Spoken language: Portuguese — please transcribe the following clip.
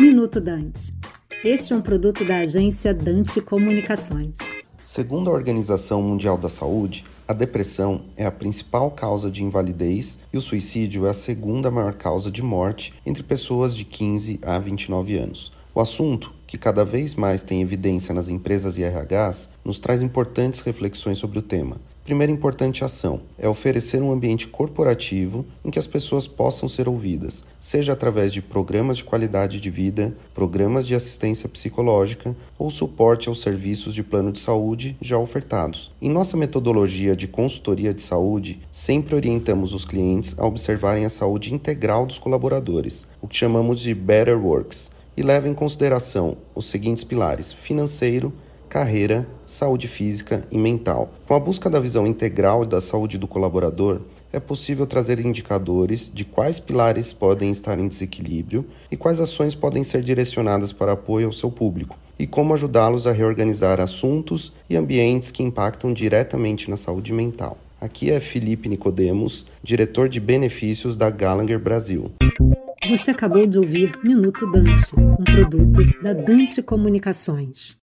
Minuto Dante. Este é um produto da agência Dante Comunicações. Segundo a Organização Mundial da Saúde, a depressão é a principal causa de invalidez e o suicídio é a segunda maior causa de morte entre pessoas de 15 a 29 anos. O assunto, que cada vez mais tem evidência nas empresas e RHs, nos traz importantes reflexões sobre o tema. Primeira importante ação é oferecer um ambiente corporativo em que as pessoas possam ser ouvidas, seja através de programas de qualidade de vida, programas de assistência psicológica ou suporte aos serviços de plano de saúde já ofertados. Em nossa metodologia de consultoria de saúde, sempre orientamos os clientes a observarem a saúde integral dos colaboradores, o que chamamos de Better Works, e leva em consideração os seguintes pilares: financeiro, carreira, saúde física e mental. Com a busca da visão integral da saúde do colaborador, é possível trazer indicadores de quais pilares podem estar em desequilíbrio e quais ações podem ser direcionadas para apoio ao seu público, e como ajudá-los a reorganizar assuntos e ambientes que impactam diretamente na saúde mental. Aqui é Felipe Nicodemos, diretor de benefícios da Gallagher Brasil. Você acabou de ouvir Minuto Dante, um produto da Dante Comunicações.